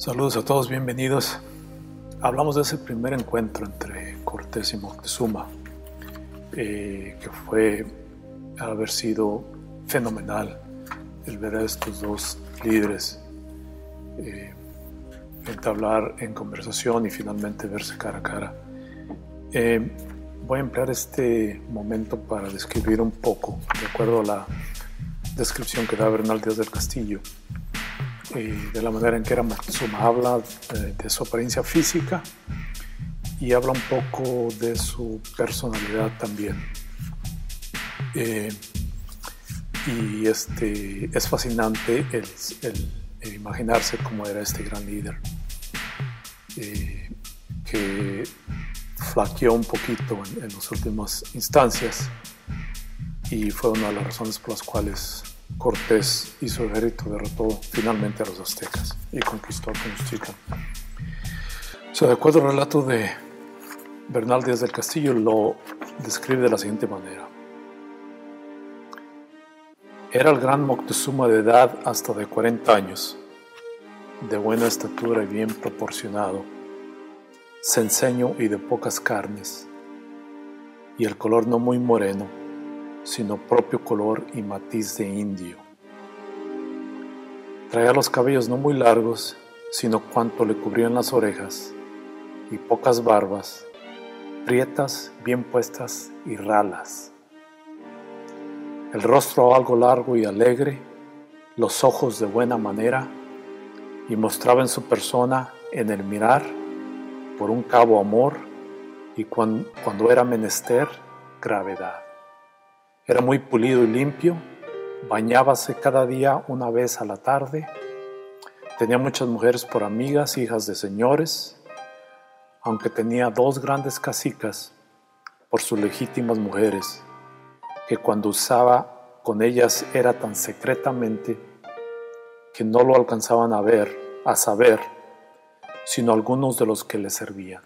Saludos a todos, bienvenidos. Hablamos de ese primer encuentro entre Cortés y Moctezuma, eh, que fue haber sido fenomenal el ver a estos dos líderes eh, entablar en conversación y finalmente verse cara a cara. Eh, voy a emplear este momento para describir un poco, de acuerdo a la descripción que da Bernal Díaz del Castillo, de la manera en que era Moctezuma. Habla eh, de su apariencia física y habla un poco de su personalidad también. Eh, y este, es fascinante el, imaginarse cómo era este gran líder, eh, que flaqueó un poquito en, en las últimas instancias y fue una de las razones por las cuales Cortés y su ejército derrotó finalmente a los aztecas y conquistó Tenochtitlan. O sea, de acuerdo al relato de Bernal Díaz del Castillo, lo describe de la siguiente manera. Era el gran Moctezuma de edad hasta de 40 años, de buena estatura y bien proporcionado, cenceño y de pocas carnes, y el color no muy moreno, sino propio color y matiz de indio. Traía los cabellos no muy largos, sino cuanto le cubrían las orejas, y pocas barbas, prietas, bien puestas y ralas. El rostro algo largo y alegre, los ojos de buena manera, y mostraba en su persona, en el mirar, por un cabo amor, y cuando, cuando era menester, gravedad. Era muy pulido y limpio, bañábase cada día una vez a la tarde, tenía muchas mujeres por amigas, hijas de señores, aunque tenía dos grandes casicas por sus legítimas mujeres, que cuando usaba con ellas era tan secretamente que no lo alcanzaban a ver, a saber, sino algunos de los que le servían.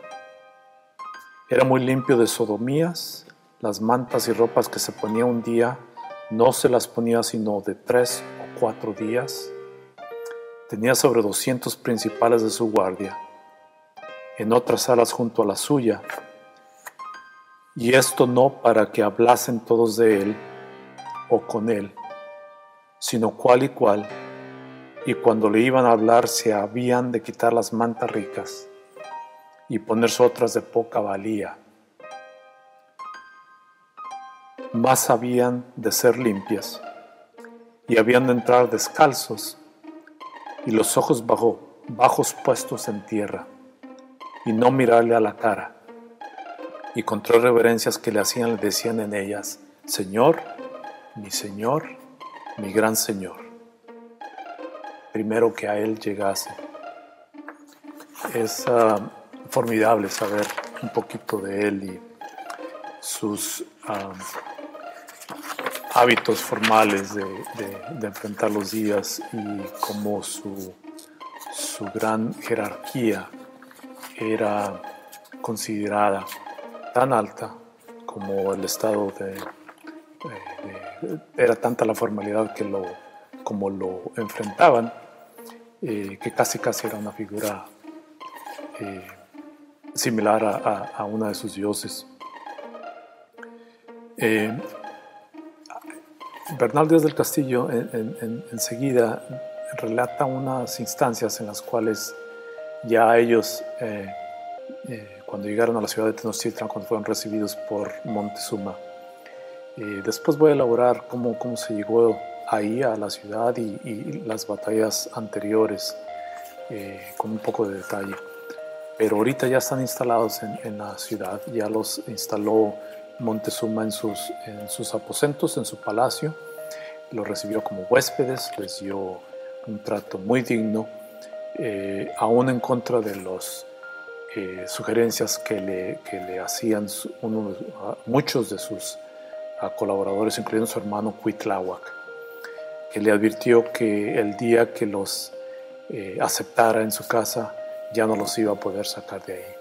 Era muy limpio de sodomías, las mantas y ropas que se ponía un día no se las ponía sino de tres o cuatro días. Tenía sobre 200 principales de su guardia, en otras salas junto a la suya, y esto no para que hablasen todos de él o con él, sino cual y cual, y cuando le iban a hablar se habían de quitar las mantas ricas y ponerse otras de poca valía más habían de ser limpias, y habían de entrar descalzos, y los ojos bajo, bajos puestos en tierra, y no mirarle a la cara. Y con tres reverencias que le hacían le decían en ellas, Señor, mi Señor, mi gran Señor. Primero que a Él llegase. Es ah, formidable saber un poquito de Él y sus... Ah, hábitos formales de, enfrentar los días y cómo su, gran jerarquía era considerada tan alta como el estado de, era tanta la formalidad que lo como lo enfrentaban eh, que casi casi era una figura eh, similar a, una de sus dioses. Eh, Bernal Díaz del Castillo enseguida relata unas instancias en las cuales ya ellos, eh, eh, cuando llegaron a la ciudad de Tenochtitlan, cuando fueron recibidos por Montezuma, eh, después voy a elaborar cómo, cómo se llegó ahí a la ciudad y, y las batallas anteriores con un poco de detalle. Pero ahorita ya están instalados en, en la ciudad, ya los instaló Montezuma en sus, en sus aposentos, en su palacio. Los recibió como huéspedes, les dio un trato muy digno, eh, aún en contra de las eh, sugerencias que le, que le hacían muchos de sus colaboradores, incluyendo su hermano Cuitláhuac, que le advirtió que el día que los eh, aceptara en su casa ya no los iba a poder sacar de ahí.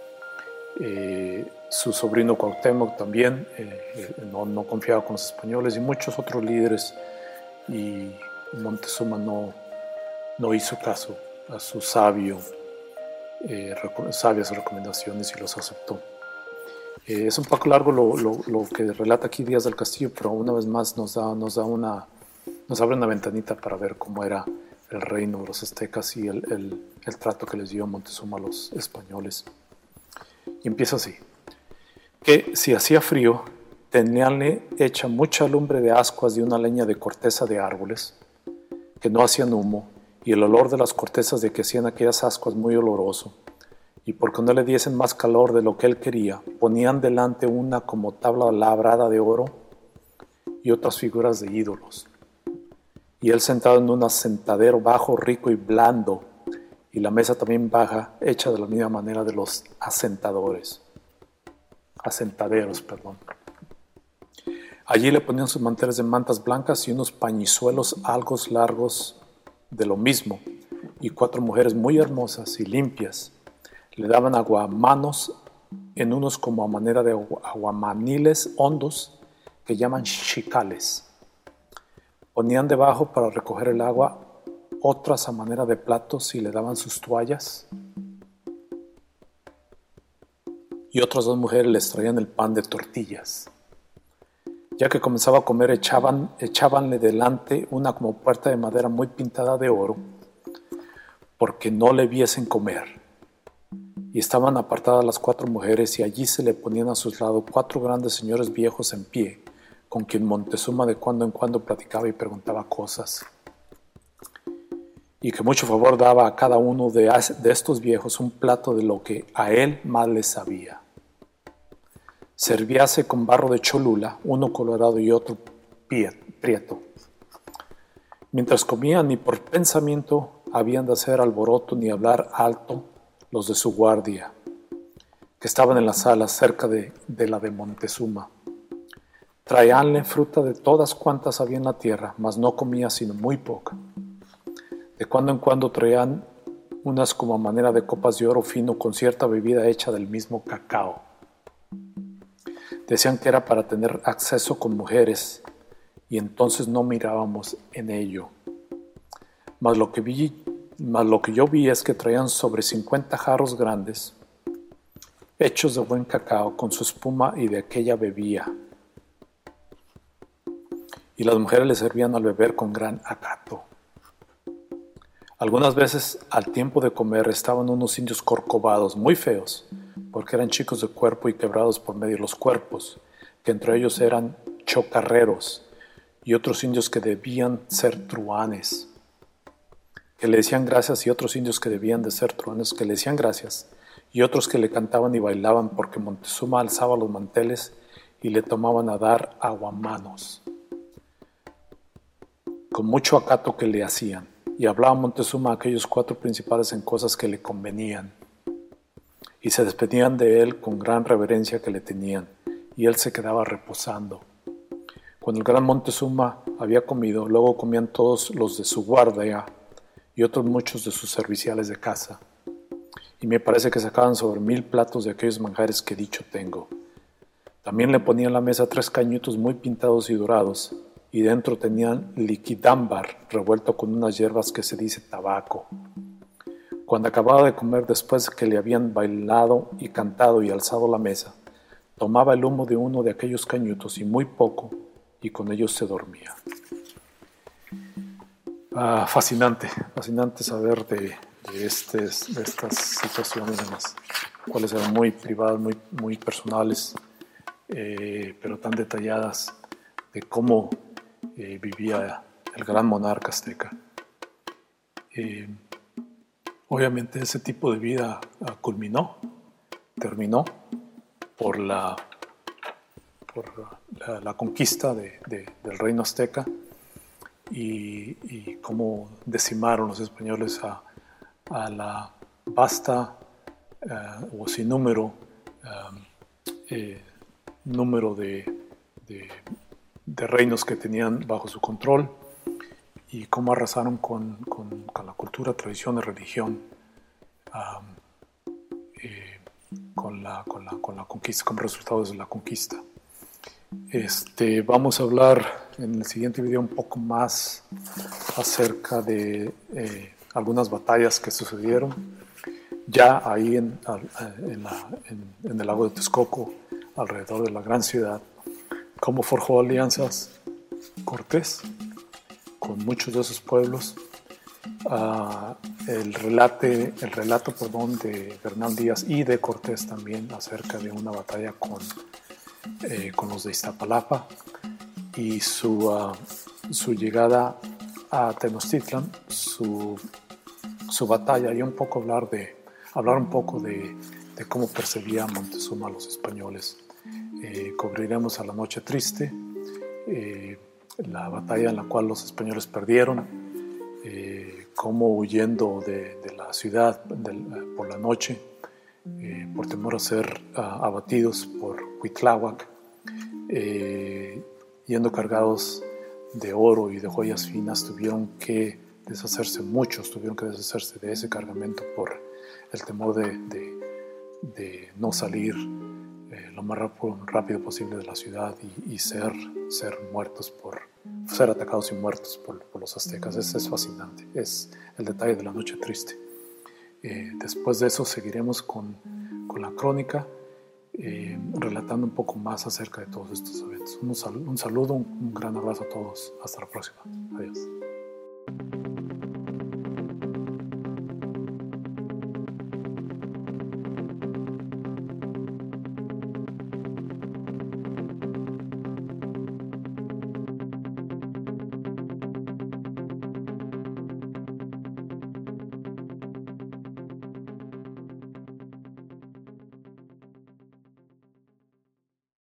Eh, su sobrino Cuauhtémoc también eh, eh, no, no, confiaba con los españoles y muchos otros líderes y Montezuma no, no hizo caso a su sabio eh, sabias recomendaciones y los aceptó. Eh, es un poco largo lo, lo, que relata aquí Díaz del Castillo, pero una vez más nos da, nos da una, nos abre una ventanita para ver cómo era el reino de los aztecas y el, el, el trato que les dio Montezuma a los españoles. Y empieza así, que si hacía frío, teníanle hecha mucha lumbre de ascuas de una leña de corteza de árboles, que no hacían humo, y el olor de las cortezas de que hacían aquellas ascuas muy oloroso y porque no le diesen más calor de lo que él quería, ponían delante una como tabla labrada de oro y otras figuras de ídolos. Y él sentado en un asentadero bajo, rico y blando, y la mesa también baja, hecha de la misma manera de los asentadores. Asentaderos, perdón. Allí le ponían sus manteles de mantas blancas y unos pañizuelos algo largos de lo mismo, y cuatro mujeres muy hermosas y limpias, le daban aguamanos en unos como a manera de aguamaniles hondos que llaman chicales. Ponían debajo para recoger el agua otras a manera de platos y le daban sus toallas. Y otras dos mujeres les traían el pan de tortillas. Ya que comenzaba a comer, echaban, echabanle delante una como puerta de madera muy pintada de oro, porque no le viesen comer y estaban apartadas las cuatro mujeres y allí se le ponían a sus lados cuatro grandes señores viejos en pie, con quien Montezuma de cuando en cuando platicaba y preguntaba cosas. Y que mucho favor daba a cada uno de, estos viejos un plato de lo que a él más le sabía. Servíase con barro de cholula, uno colorado y otro prieto. Mientras comían, ni por pensamiento habían de hacer alboroto ni hablar alto los de su guardia, que estaban en la sala cerca de, la de Montezuma. Traíanle fruta de todas cuantas había en la tierra, mas no comía sino muy poca. De cuando en cuando traían unas como a manera de copas de oro fino con cierta bebida hecha del mismo cacao. Decían que era para tener acceso con mujeres y entonces no mirábamos en ello. Mas lo que vi mas lo que yo vi es que traían sobre 50 jarros grandes, hechos de buen cacao, con su espuma y de aquella bebía. Y las mujeres le servían al beber con gran acato. Algunas veces al tiempo de comer estaban unos indios corcovados, muy feos, porque eran chicos de cuerpo y quebrados por medio de los cuerpos, que entre ellos eran chocarreros y otros indios que debían ser truanes que le decían gracias y otros indios que debían de ser truanes que le decían gracias y otros que le cantaban y bailaban porque Montezuma alzaba los manteles y le tomaban a dar aguamanos. Con mucho acato que le hacían, y hablaba Montezuma a aquellos cuatro principales en cosas que le convenían, y se despedían de él con gran reverencia que le tenían, y él se quedaba reposando. Cuando el gran Montezuma había comido, luego comían todos los de su guardia y otros muchos de sus serviciales de casa. Y me parece que sacaban sobre mil platos de aquellos manjares que dicho tengo. También le ponían a la mesa tres cañutos muy pintados y dorados, y dentro tenían liquidámbar revuelto con unas hierbas que se dice tabaco. Cuando acababa de comer después que le habían bailado y cantado y alzado la mesa, tomaba el humo de uno de aquellos cañutos y muy poco, y con ellos se dormía. Ah, fascinante, fascinante saber de, de, estas situaciones, las cuales eran muy privadas, muy, muy personales, eh, pero tan detalladas de cómo eh, vivía el gran monarca azteca. Eh, obviamente ese tipo de vida ah, culminó, terminó por la, por la, conquista de, del reino azteca y, cómo decimaron los españoles a, la vasta eh, o sin número, número de, reinos que tenían bajo su control y cómo arrasaron con, la cultura, tradición y religión con, la, con, la, con la conquista, como resultado de la conquista. Este, vamos a hablar en el siguiente video un poco más acerca de eh, algunas batallas que sucedieron Ya ahí en, en el lago de Texcoco, alrededor de la gran ciudad, cómo forjó alianzas Cortés con muchos de esos pueblos. Uh, el, relate, el relato perdón, de Bernal Díaz y de Cortés también acerca de una batalla con, eh, con los de Iztapalapa y su, uh, su llegada a Tenochtitlan, su, su, batalla y un poco hablar, de, hablar un poco de, de cómo percibía Montezuma a los españoles. Eh, cubriremos a la noche triste. Eh, la batalla en la cual los españoles perdieron, eh, cómo huyendo de, la ciudad por la noche, eh, por temor a ser abatidos por Huitláhuac, eh, yendo cargados de oro y de joyas finas, tuvieron que deshacerse, muchos tuvieron que deshacerse de ese cargamento por el temor de no salir lo más rápido posible de la ciudad y, ser, ser muertos por ser atacados y muertos por, los aztecas. Es, es, fascinante, es el detalle de la noche triste. Eh, después de eso seguiremos con, con la crónica, eh, relatando un poco más acerca de todos estos eventos. Un, un saludo, un gran abrazo a todos. Hasta la próxima. Adiós.